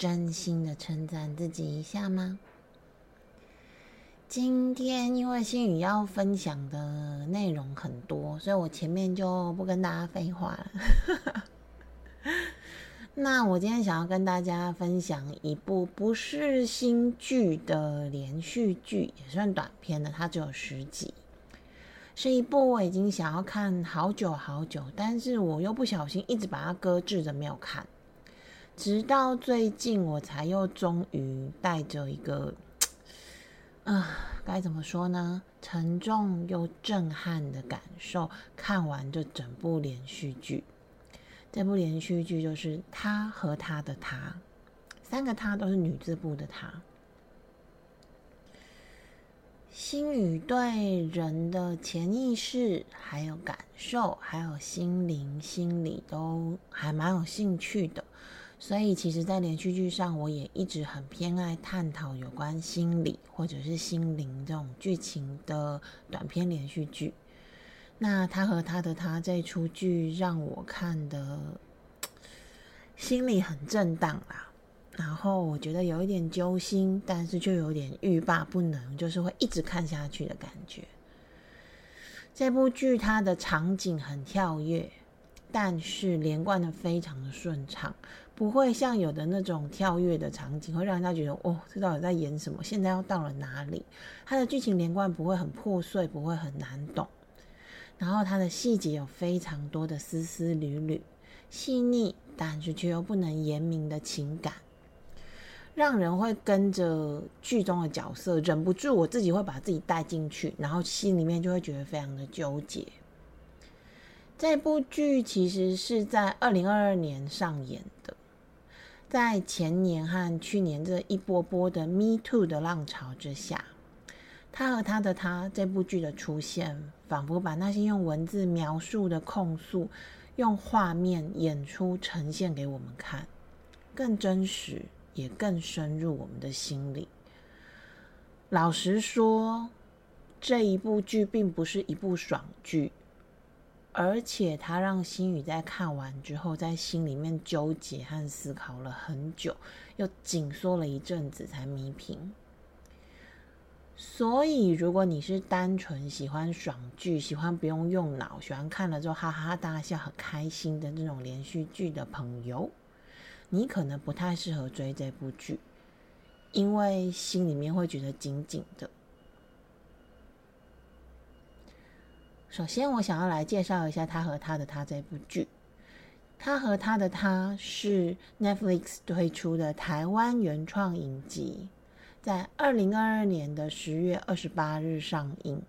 真心的称赞自己一下吗？今天因为心宇要分享的内容很多，所以我前面就不跟大家废话了。那我今天想要跟大家分享一部不是新剧的连续剧，也算短片的，它只有十集。是一部我已经想要看好久好久，但是我又不小心一直把它搁置着没有看，直到最近我才又终于带着一个，啊，该怎么说呢？沉重又震撼的感受看完这整部连续剧。这部连续剧就是《他和他的他》，三个他都是女字部的他。心语对人的潜意识、还有感受、还有心灵、心理都还蛮有兴趣的，所以其实，在连续剧上，我也一直很偏爱探讨有关心理或者是心灵这种剧情的短篇连续剧。那他和他的他这出剧让我看的心里很震荡啦。然后我觉得有一点揪心，但是就有点欲罢不能，就是会一直看下去的感觉。这部剧它的场景很跳跃，但是连贯的非常的顺畅，不会像有的那种跳跃的场景会让人家觉得哦，这到底在演什么？现在要到了哪里？它的剧情连贯不会很破碎，不会很难懂。然后它的细节有非常多的丝丝缕缕，细腻，但是却又不能言明的情感。让人会跟着剧中的角色，忍不住我自己会把自己带进去，然后心里面就会觉得非常的纠结。这部剧其实是在二零二二年上演的，在前年和去年这一波波的 Me Too 的浪潮之下，他和他的他这部剧的出现，仿佛把那些用文字描述的控诉，用画面演出呈现给我们看，更真实。也更深入我们的心里。老实说，这一部剧并不是一部爽剧，而且他让心宇在看完之后，在心里面纠结和思考了很久，又紧缩了一阵子才弥平。所以，如果你是单纯喜欢爽剧、喜欢不用用脑、喜欢看了之后哈哈大笑、很开心的这种连续剧的朋友，你可能不太适合追这部剧，因为心里面会觉得紧紧的。首先，我想要来介绍一下他和他的他这部剧。他和他的他是 Netflix 推出的台湾原创影集，在二零二二年的十月二十八日上映。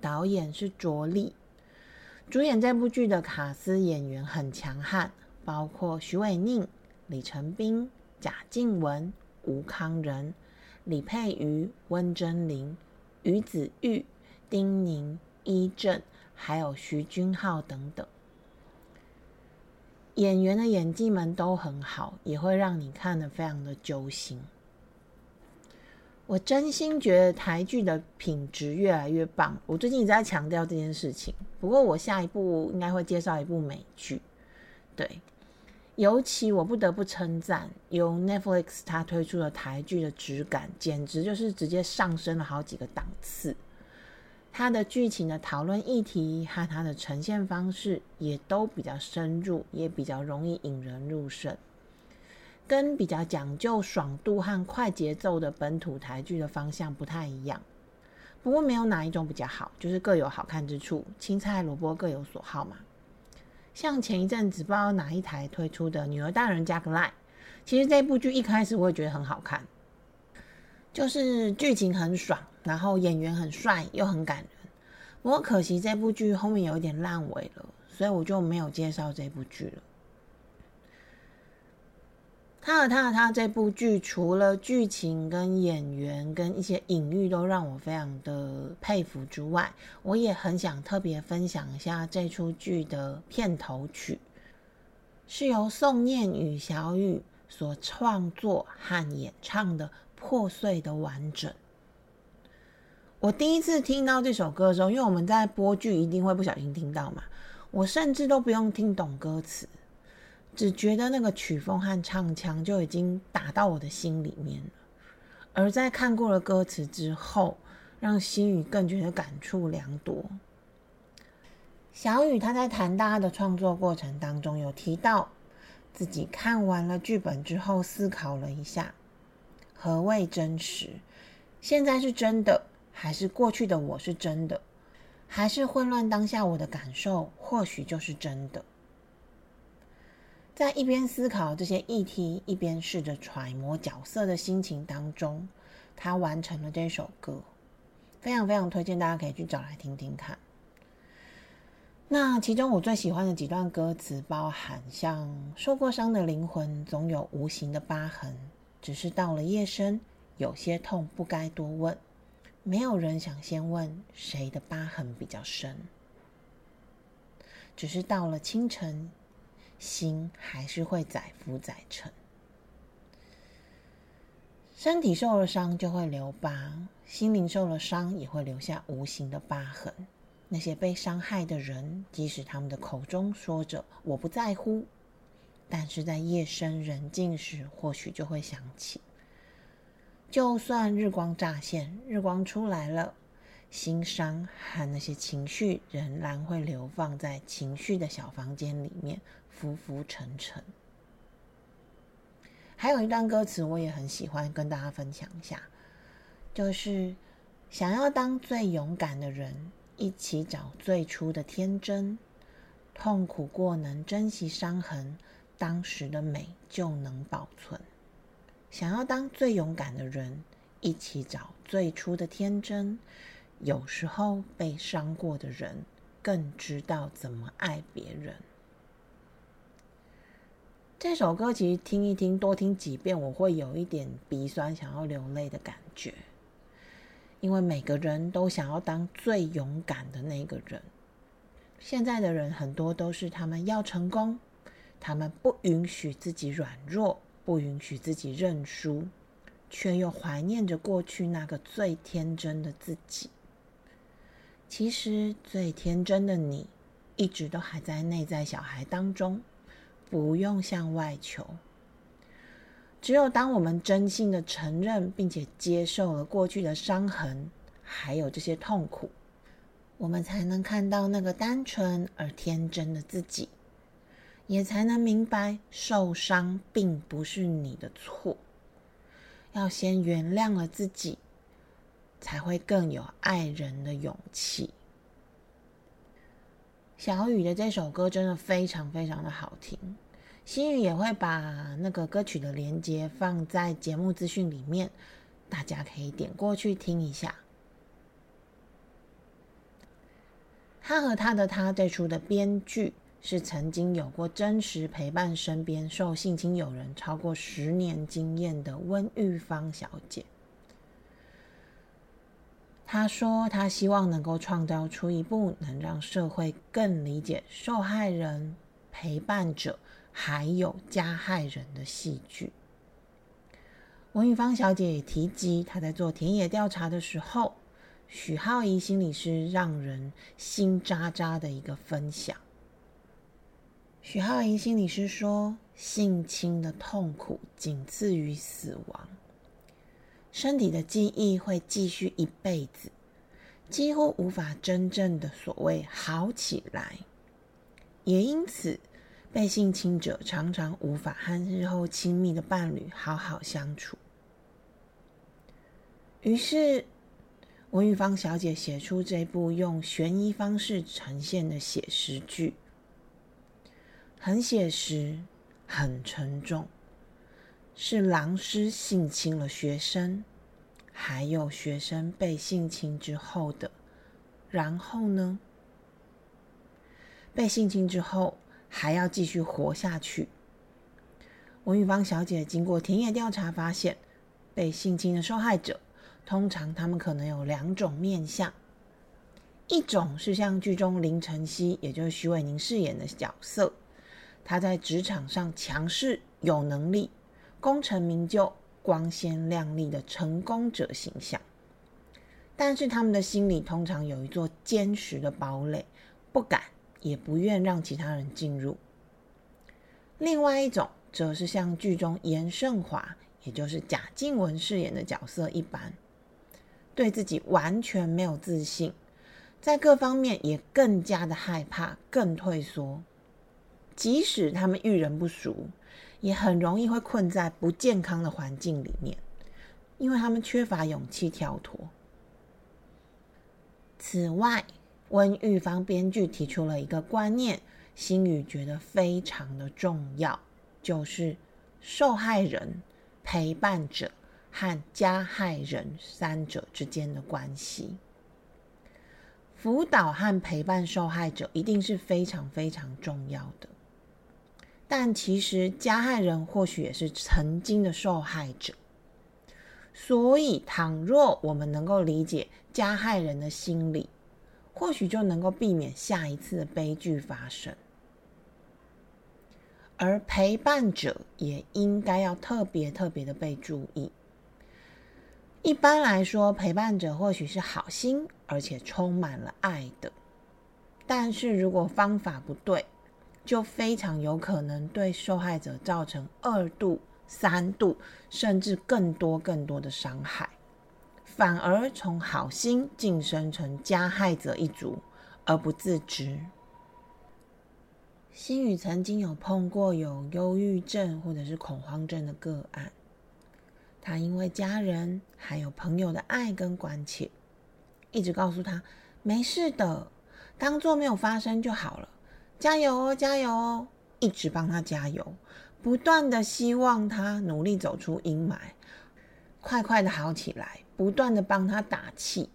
导演是卓立，主演这部剧的卡司演员很强悍，包括徐伟宁。李成斌、贾静雯、吴康仁、李佩瑜、温真菱、于子玉、丁宁、伊正，还有徐君浩等等，演员的演技们都很好，也会让你看得非常的揪心。我真心觉得台剧的品质越来越棒，我最近一直在强调这件事情。不过我下一部应该会介绍一部美剧，对。尤其我不得不称赞，由 Netflix 它推出的台剧的质感，简直就是直接上升了好几个档次。它的剧情的讨论议题和它的呈现方式，也都比较深入，也比较容易引人入胜。跟比较讲究爽度和快节奏的本土台剧的方向不太一样。不过没有哪一种比较好，就是各有好看之处，青菜萝卜各有所好嘛。像前一阵子不知道哪一台推出的《女儿大人加个赖》，其实这部剧一开始我也觉得很好看，就是剧情很爽，然后演员很帅又很感人。不过可惜这部剧后面有一点烂尾了，所以我就没有介绍这部剧了。他和他和他这部剧，除了剧情跟演员跟一些隐喻都让我非常的佩服之外，我也很想特别分享一下这出剧的片头曲，是由宋念与小雨所创作和演唱的《破碎的完整》。我第一次听到这首歌的时候，因为我们在播剧一定会不小心听到嘛，我甚至都不用听懂歌词。只觉得那个曲风和唱腔就已经打到我的心里面了，而在看过了歌词之后，让心宇更觉得感触良多。小雨他在谈大家的创作过程当中，有提到自己看完了剧本之后，思考了一下，何谓真实？现在是真的，还是过去的我是真的？还是混乱当下我的感受，或许就是真的？在一边思考这些议题，一边试着揣摩角色的心情当中，他完成了这首歌，非常非常推荐大家可以去找来听听看。那其中我最喜欢的几段歌词，包含像“受过伤的灵魂总有无形的疤痕，只是到了夜深，有些痛不该多问，没有人想先问谁的疤痕比较深，只是到了清晨。”心还是会载浮载沉，身体受了伤就会留疤，心灵受了伤也会留下无形的疤痕。那些被伤害的人，即使他们的口中说着“我不在乎”，但是在夜深人静时，或许就会想起。就算日光乍现，日光出来了，心伤和那些情绪仍然会流放在情绪的小房间里面。浮浮沉沉。还有一段歌词我也很喜欢，跟大家分享一下，就是想要当最勇敢的人，一起找最初的天真。痛苦过能珍惜伤痕，当时的美就能保存。想要当最勇敢的人，一起找最初的天真。有时候被伤过的人，更知道怎么爱别人。这首歌其实听一听，多听几遍，我会有一点鼻酸，想要流泪的感觉。因为每个人都想要当最勇敢的那个人。现在的人很多都是他们要成功，他们不允许自己软弱，不允许自己认输，却又怀念着过去那个最天真的自己。其实最天真的你，一直都还在内在小孩当中。不用向外求，只有当我们真心的承认并且接受了过去的伤痕，还有这些痛苦，我们才能看到那个单纯而天真的自己，也才能明白受伤并不是你的错。要先原谅了自己，才会更有爱人的勇气。小雨的这首歌真的非常非常的好听。心宇也会把那个歌曲的连接放在节目资讯里面，大家可以点过去听一下。他和他的他这出的编剧是曾经有过真实陪伴身边受性侵友人超过十年经验的温玉芳小姐。他说：“他希望能够创造出一部能让社会更理解受害人、陪伴者。”还有加害人的戏剧。文玉芳小姐也提及，她在做田野调查的时候，许浩怡心理师让人心扎扎的一个分享。许浩怡心理师说，性侵的痛苦仅次于死亡，身体的记忆会继续一辈子，几乎无法真正的所谓好起来，也因此。被性侵者常常无法和日后亲密的伴侣好好相处，于是文玉芳小姐写出这部用悬疑方式呈现的写实剧，很写实，很沉重，是狼师性侵了学生，还有学生被性侵之后的，然后呢？被性侵之后。还要继续活下去。文玉芳小姐经过田野调查发现，被性侵的受害者通常他们可能有两种面相，一种是像剧中林晨曦，也就是徐伟宁饰演的角色，他在职场上强势、有能力、功成名就、光鲜亮丽的成功者形象，但是他们的心里通常有一座坚实的堡垒，不敢也不愿让其他人进入。另外一种。则是像剧中严胜华，也就是贾静雯饰演的角色一般，对自己完全没有自信，在各方面也更加的害怕，更退缩。即使他们遇人不熟，也很容易会困在不健康的环境里面，因为他们缺乏勇气跳脱。此外，温玉芳编剧提出了一个观念，心宇觉得非常的重要。就是受害人、陪伴者和加害人三者之间的关系。辅导和陪伴受害者一定是非常非常重要的，但其实加害人或许也是曾经的受害者。所以，倘若我们能够理解加害人的心理，或许就能够避免下一次的悲剧发生。而陪伴者也应该要特别特别的被注意。一般来说，陪伴者或许是好心而且充满了爱的，但是如果方法不对，就非常有可能对受害者造成二度、三度，甚至更多更多的伤害，反而从好心晋升成加害者一族而不自知。心宇曾经有碰过有忧郁症或者是恐慌症的个案，他因为家人还有朋友的爱跟关切，一直告诉他没事的，当做没有发生就好了，加油哦，加油哦，一直帮他加油，不断的希望他努力走出阴霾，快快的好起来，不断的帮他打气，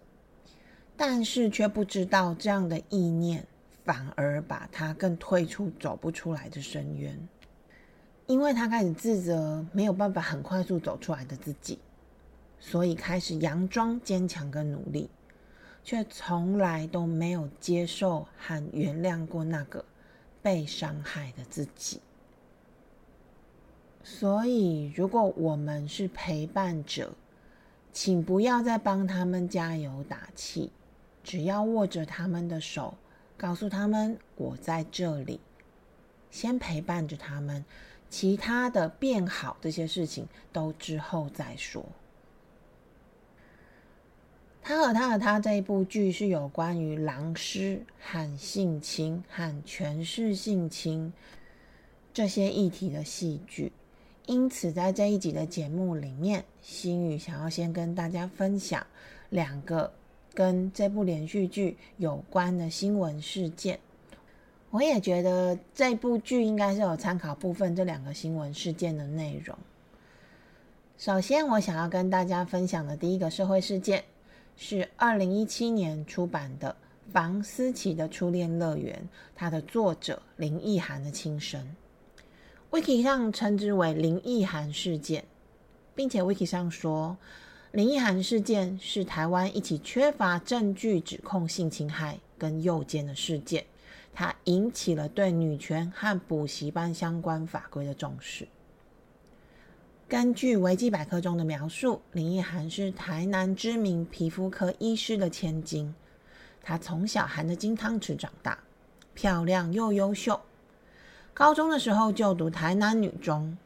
但是却不知道这样的意念。反而把他更推出走不出来的深渊，因为他开始自责没有办法很快速走出来的自己，所以开始佯装坚强跟努力，却从来都没有接受和原谅过那个被伤害的自己。所以，如果我们是陪伴者，请不要再帮他们加油打气，只要握着他们的手。告诉他们我在这里，先陪伴着他们，其他的变好这些事情都之后再说。他和他和他这一部剧是有关于狼师和性侵和权势性侵这些议题的戏剧，因此在这一集的节目里面，心宇想要先跟大家分享两个。跟这部连续剧有关的新闻事件，我也觉得这部剧应该是有参考部分这两个新闻事件的内容。首先，我想要跟大家分享的第一个社会事件是二零一七年出版的《房思琪的初恋乐园》，它的作者林奕涵的亲身。Wiki 上称之为林奕涵事件，并且 Wiki 上说。林奕涵事件是台湾一起缺乏证据指控性侵害跟诱奸的事件，它引起了对女权和补习班相关法规的重视。根据维基百科中的描述，林奕涵是台南知名皮肤科医师的千金，她从小含着金汤匙长大，漂亮又优秀。高中的时候就读台南女中。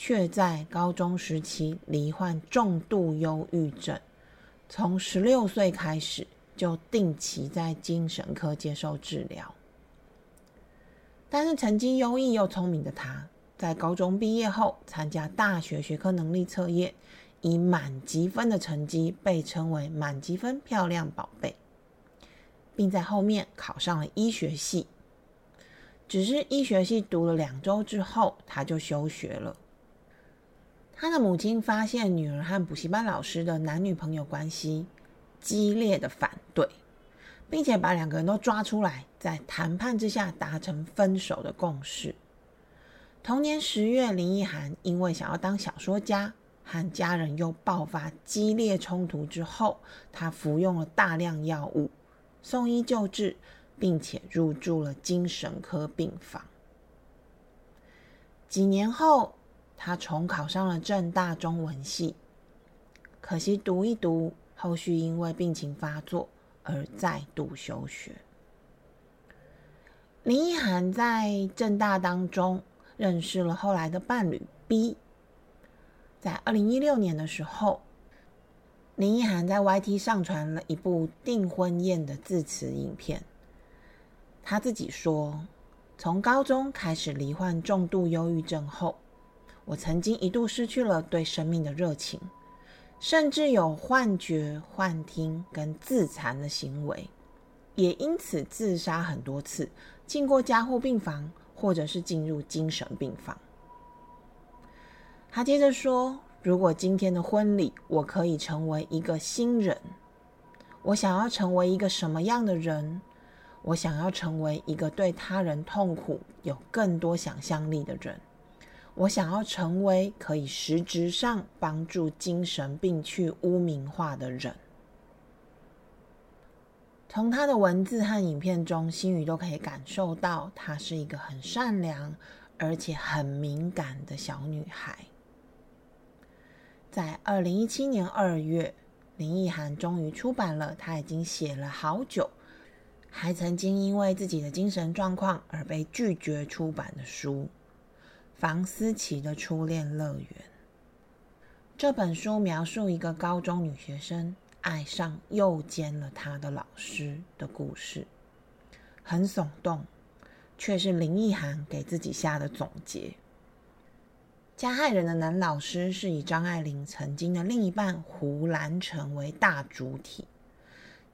却在高中时期罹患重度忧郁症，从十六岁开始就定期在精神科接受治疗。但是曾经优异又聪明的她，在高中毕业后参加大学学科能力测验，以满级分的成绩被称为“满级分漂亮宝贝”，并在后面考上了医学系。只是医学系读了两周之后，他就休学了。他的母亲发现女儿和补习班老师的男女朋友关系，激烈的反对，并且把两个人都抓出来，在谈判之下达成分手的共识。同年十月，林奕涵因为想要当小说家，和家人又爆发激烈冲突之后，他服用了大量药物，送医救治，并且入住了精神科病房。几年后，他重考上了正大中文系，可惜读一读，后续因为病情发作而再度休学。林奕涵在正大当中。认识了后来的伴侣 B，在二零一六年的时候，林奕涵在 YT 上传了一部订婚宴的致辞影片。他自己说：“从高中开始罹患重度忧郁症后，我曾经一度失去了对生命的热情，甚至有幻觉、幻听跟自残的行为，也因此自杀很多次，进过加护病房。”或者是进入精神病房。他接着说：“如果今天的婚礼我可以成为一个新人，我想要成为一个什么样的人？我想要成为一个对他人痛苦有更多想象力的人。我想要成为可以实质上帮助精神病去污名化的人。”从他的文字和影片中，心宇都可以感受到，她是一个很善良而且很敏感的小女孩。在二零一七年二月，林奕涵终于出版了她已经写了好久，还曾经因为自己的精神状况而被拒绝出版的书《房思琪的初恋乐园》。这本书描述一个高中女学生。爱上又奸了他的老师的故事，很耸动，却是林奕涵给自己下的总结。加害人的男老师是以张爱玲曾经的另一半胡兰成为大主体，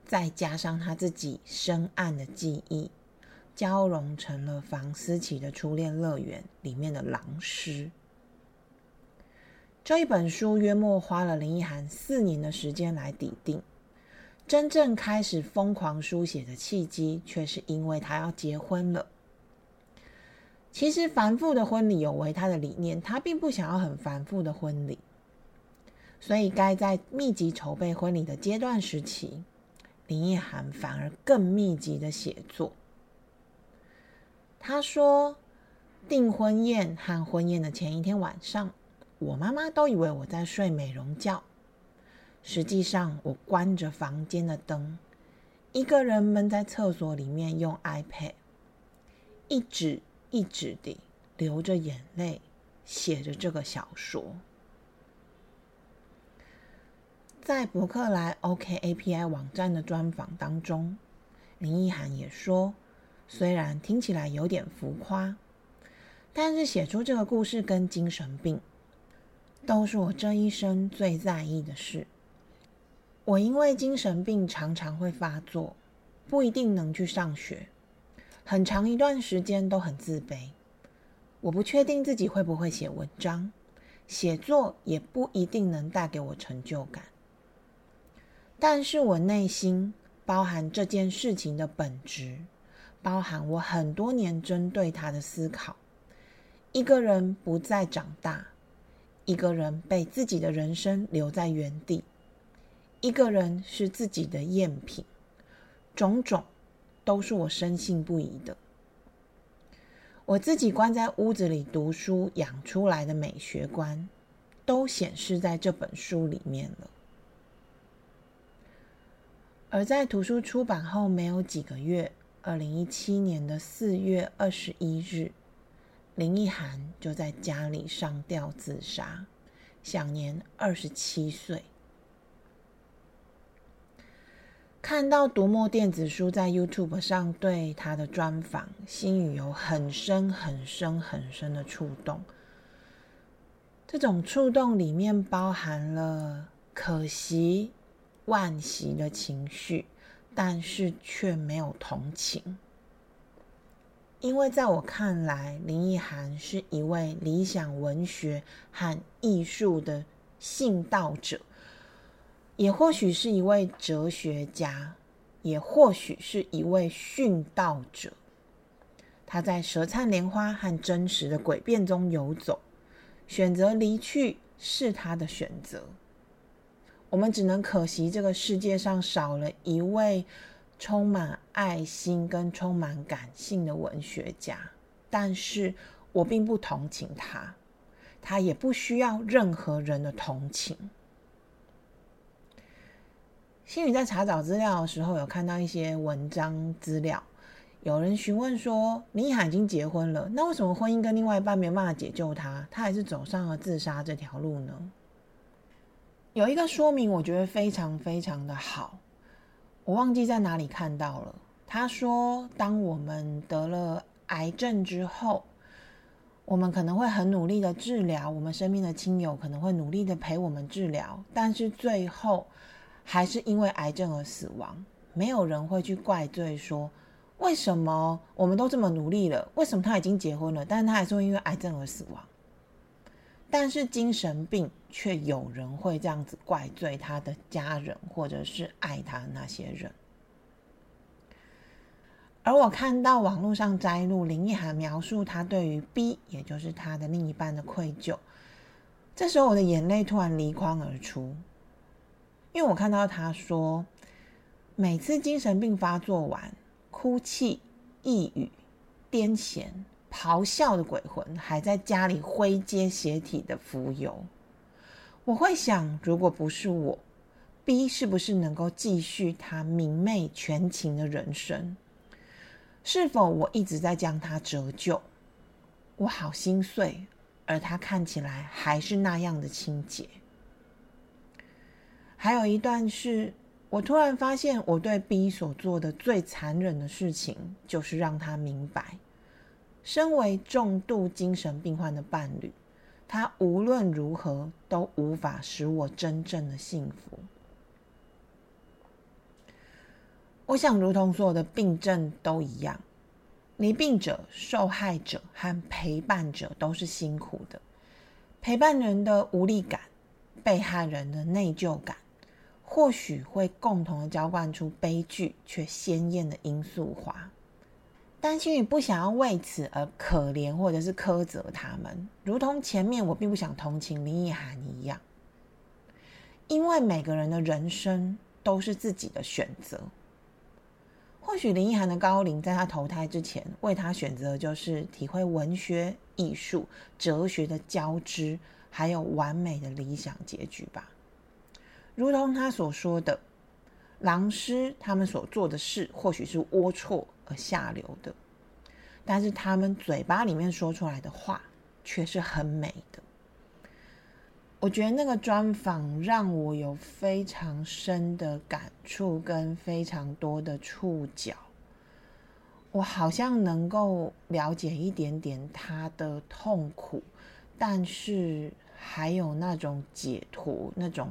再加上他自己深暗的记忆，交融成了房思琪的初恋乐园里面的狼师。这一本书约莫花了林奕涵四年的时间来抵定，真正开始疯狂书写的契机，却是因为他要结婚了。其实繁复的婚礼有违他的理念，他并不想要很繁复的婚礼，所以该在密集筹备婚礼的阶段时期，林奕涵反而更密集的写作。他说，订婚宴和婚宴的前一天晚上。我妈妈都以为我在睡美容觉，实际上我关着房间的灯，一个人闷在厕所里面用 iPad，一指一指地流着眼泪写着这个小说。在博客来 OK API 网站的专访当中，林奕涵也说，虽然听起来有点浮夸，但是写出这个故事跟精神病。都是我这一生最在意的事。我因为精神病常常会发作，不一定能去上学，很长一段时间都很自卑。我不确定自己会不会写文章，写作也不一定能带给我成就感。但是我内心包含这件事情的本质，包含我很多年针对他的思考。一个人不再长大。一个人被自己的人生留在原地，一个人是自己的赝品，种种都是我深信不疑的。我自己关在屋子里读书养出来的美学观，都显示在这本书里面了。而在图书出版后没有几个月，二零一七年的四月二十一日。林奕涵就在家里上吊自杀，享年二十七岁。看到读墨电子书在 YouTube 上对他的专访，心里有很深、很深、很深的触动。这种触动里面包含了可惜、惋惜的情绪，但是却没有同情。因为在我看来，林奕涵是一位理想文学和艺术的信道者，也或许是一位哲学家，也或许是一位殉道者。他在舌灿莲花和真实的诡辩中游走，选择离去是他的选择。我们只能可惜这个世界上少了一位充满爱心跟充满感性的文学家，但是我并不同情他，他也不需要任何人的同情。心宇在查找资料的时候，有看到一些文章资料。有人询问说：“林海已经结婚了，那为什么婚姻跟另外一半没办法解救他？他还是走上了自杀这条路呢？”有一个说明，我觉得非常非常的好。我忘记在哪里看到了。他说：“当我们得了癌症之后，我们可能会很努力的治疗，我们身边的亲友可能会努力的陪我们治疗，但是最后。”还是因为癌症而死亡，没有人会去怪罪说，为什么我们都这么努力了，为什么他已经结婚了，但是他还是会因为癌症而死亡。但是精神病却有人会这样子怪罪他的家人，或者是爱他的那些人。而我看到网络上摘录林奕涵描述他对于 B，也就是他的另一半的愧疚，这时候我的眼泪突然离眶而出。因为我看到他说，每次精神病发作完，哭泣、抑郁、癫痫、咆哮的鬼魂还在家里挥街血体的浮游。我会想，如果不是我，B 是不是能够继续他明媚全情的人生？是否我一直在将他折旧？我好心碎，而他看起来还是那样的清洁。还有一段是，我突然发现我对 B 所做的最残忍的事情，就是让他明白，身为重度精神病患的伴侣，他无论如何都无法使我真正的幸福。我想，如同所有的病症都一样，离病者、受害者和陪伴者都是辛苦的。陪伴人的无力感，被害人的内疚感。或许会共同的浇灌出悲剧却鲜艳的罂粟花，担心宇不想要为此而可怜或者是苛责他们，如同前面我并不想同情林奕涵一样，因为每个人的人生都是自己的选择。或许林奕涵的高龄在他投胎之前为他选择就是体会文学、艺术、哲学的交织，还有完美的理想结局吧。如同他所说的，狼师他们所做的事或许是龌龊而下流的，但是他们嘴巴里面说出来的话却是很美的。我觉得那个专访让我有非常深的感触跟非常多的触角，我好像能够了解一点点他的痛苦，但是还有那种解脱那种。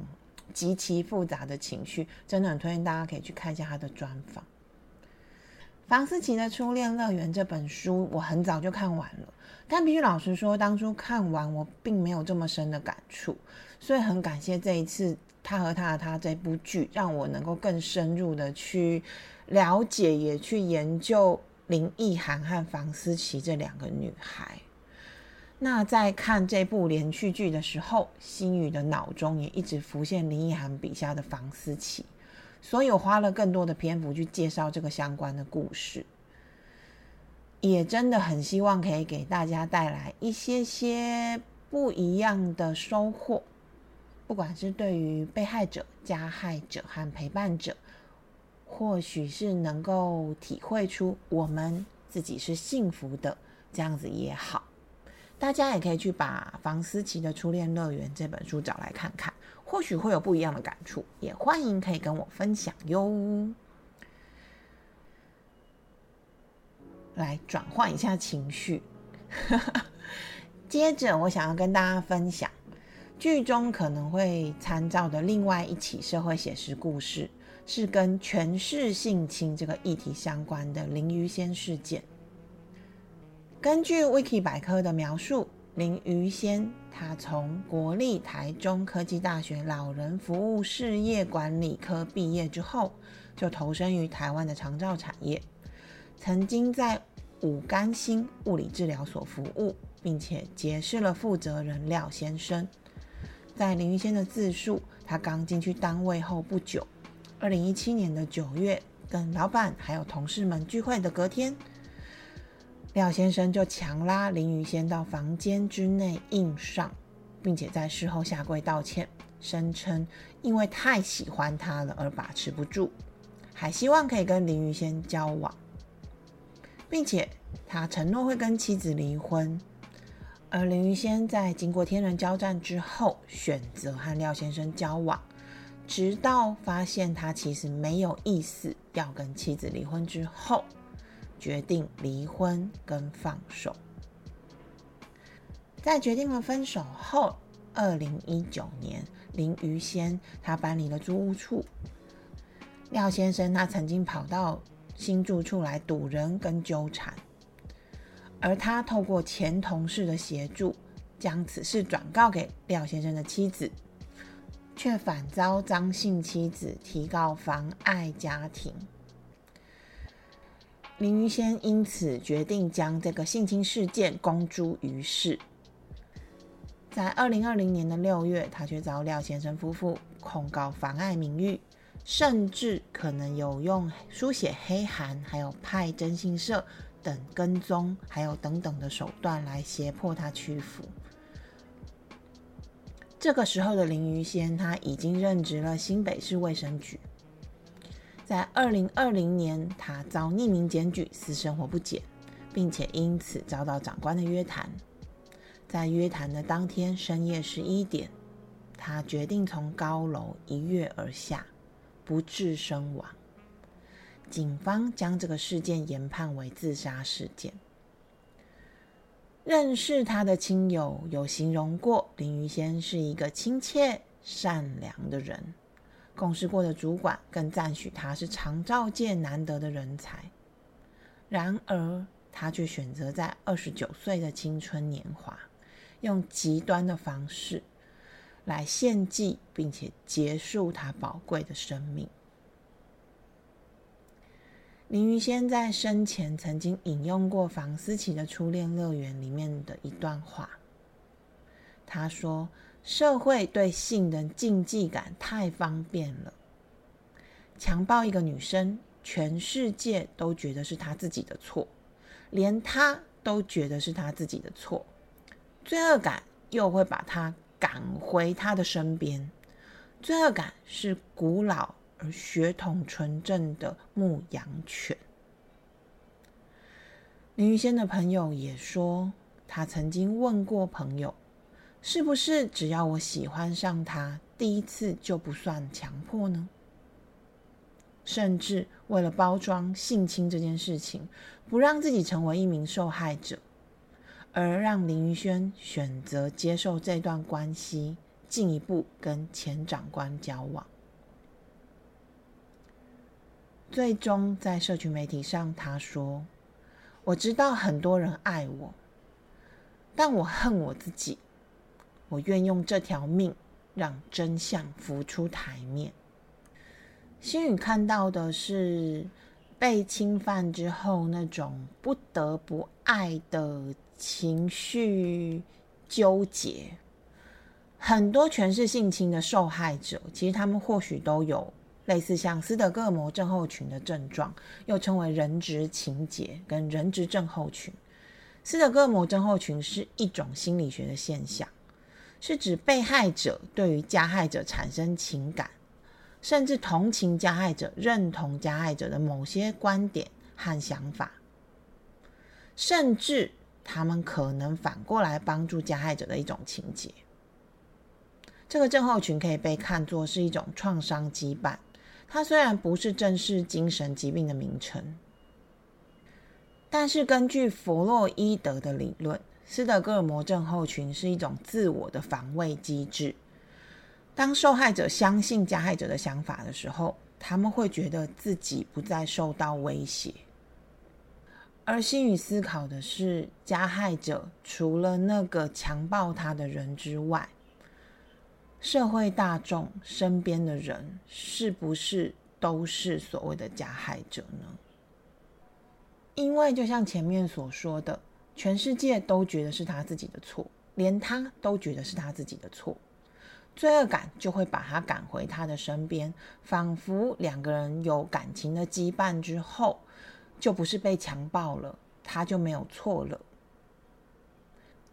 极其复杂的情绪，真的很推荐大家可以去看一下他的专访。房思琪的《初恋乐园》这本书，我很早就看完了，但必须老实说，当初看完我并没有这么深的感触，所以很感谢这一次他和他的他这部剧，让我能够更深入的去了解，也去研究林奕涵和房思琪这两个女孩。那在看这部连续剧的时候，心宇的脑中也一直浮现林奕涵笔下的房思琪，所以我花了更多的篇幅去介绍这个相关的故事，也真的很希望可以给大家带来一些些不一样的收获，不管是对于被害者、加害者和陪伴者，或许是能够体会出我们自己是幸福的，这样子也好。大家也可以去把房思琪的《初恋乐园》这本书找来看看，或许会有不一样的感触。也欢迎可以跟我分享哟。来转换一下情绪，接着我想要跟大家分享剧中可能会参照的另外一起社会写实故事，是跟权势性侵这个议题相关的林于仙事件。根据 Wiki 百科的描述，林于仙他从国立台中科技大学老人服务事业管理科毕业之后，就投身于台湾的长照产业。曾经在五甘星物理治疗所服务，并且结识了负责人廖先生。在林玉仙的自述，他刚进去单位后不久，二零一七年的九月，跟老板还有同事们聚会的隔天，廖先生就强拉林玉仙到房间之内硬上，并且在事后下跪道歉，声称因为太喜欢他了而把持不住，还希望可以跟林玉仙交往。并且他承诺会跟妻子离婚，而林玉仙在经过天人交战之后，选择和廖先生交往，直到发现他其实没有意思要跟妻子离婚之后，决定离婚跟放手。在决定了分手后，二零一九年，林于仙他搬离了租屋处，廖先生他曾经跑到。新住处来堵人跟纠缠，而他透过前同事的协助，将此事转告给廖先生的妻子，却反遭张姓妻子提告妨碍家庭。林于仙因此决定将这个性侵事件公诸于世。在二零二零年的六月，他却遭廖先生夫妇控告妨碍名誉。甚至可能有用书写黑函，还有派征信社等跟踪，还有等等的手段来胁迫他屈服。这个时候的林于仙，他已经任职了新北市卫生局。在二零二零年，他遭匿名检举私生活不检，并且因此遭到长官的约谈。在约谈的当天深夜十一点，他决定从高楼一跃而下。不治身亡，警方将这个事件研判为自杀事件。认识他的亲友有形容过林于仙是一个亲切善良的人，共事过的主管更赞许他是常照界难得的人才。然而，他却选择在二十九岁的青春年华，用极端的方式。来献祭，并且结束他宝贵的生命。林于仙在生前曾经引用过房思琪的《初恋乐园》里面的一段话，他说：“社会对性的禁忌感太方便了，强暴一个女生，全世界都觉得是他自己的错，连他都觉得是他自己的错，罪恶感又会把他。”赶回他的身边，罪恶感是古老而血统纯正的牧羊犬。林玉仙的朋友也说，他曾经问过朋友，是不是只要我喜欢上他，第一次就不算强迫呢？甚至为了包装性侵这件事情，不让自己成为一名受害者。而让林于轩选择接受这段关系，进一步跟前长官交往。最终在社群媒体上，他说：“我知道很多人爱我，但我恨我自己。我愿用这条命让真相浮出台面。”心宇看到的是被侵犯之后那种不得不爱的。情绪纠结，很多全是性侵的受害者，其实他们或许都有类似像斯德哥尔摩症候群的症状，又称为人质情节跟人质症候群。斯德哥尔摩症候群是一种心理学的现象，是指被害者对于加害者产生情感，甚至同情加害者，认同加害者的某些观点和想法，甚至。他们可能反过来帮助加害者的一种情节。这个症候群可以被看作是一种创伤羁绊。它虽然不是正式精神疾病的名称，但是根据弗洛伊德的理论，斯德哥尔摩症候群是一种自我的防卫机制。当受害者相信加害者的想法的时候，他们会觉得自己不再受到威胁。而心宇思考的是，加害者除了那个强暴他的人之外，社会大众身边的人是不是都是所谓的加害者呢？因为就像前面所说的，全世界都觉得是他自己的错，连他都觉得是他自己的错，罪恶感就会把他赶回他的身边，仿佛两个人有感情的羁绊之后，就不是被强暴了，他就没有错了。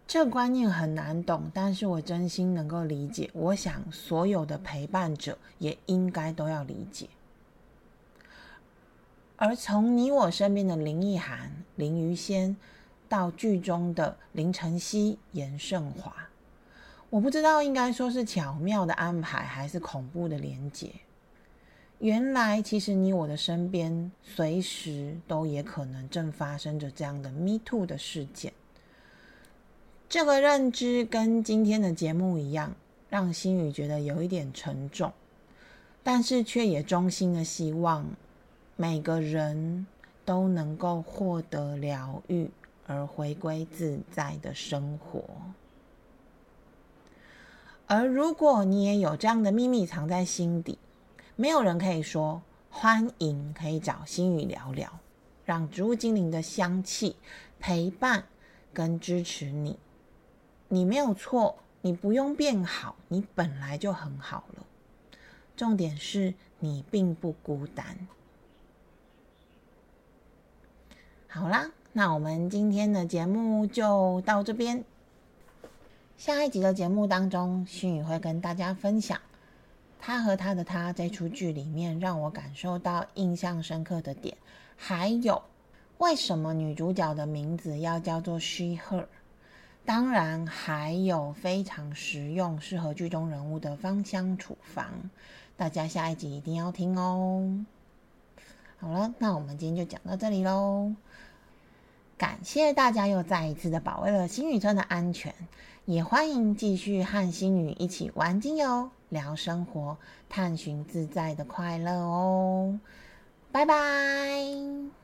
这观念很难懂，但是我真心能够理解。我想所有的陪伴者也应该都要理解。而从你我身边的林奕涵、林于仙，到剧中的林晨曦、严胜华，我不知道应该说是巧妙的安排，还是恐怖的连结。原来，其实你我的身边，随时都也可能正发生着这样的 “me too” 的事件。这个认知跟今天的节目一样，让心宇觉得有一点沉重，但是却也衷心的希望每个人都能够获得疗愈，而回归自在的生活。而如果你也有这样的秘密藏在心底，没有人可以说，欢迎可以找心宇聊聊，让植物精灵的香气陪伴跟支持你。你没有错，你不用变好，你本来就很好了。重点是你并不孤单。好啦，那我们今天的节目就到这边。下一集的节目当中，心宇会跟大家分享他和他的他这出剧里面让我感受到印象深刻的点，还有为什么女主角的名字要叫做 She Her。当然，还有非常实用、适合剧中人物的芳香处方，大家下一集一定要听哦。好了，那我们今天就讲到这里喽。感谢大家又再一次的保卫了星宇村的安全，也欢迎继续和星宇一起玩精油、聊生活、探寻自在的快乐哦。拜拜。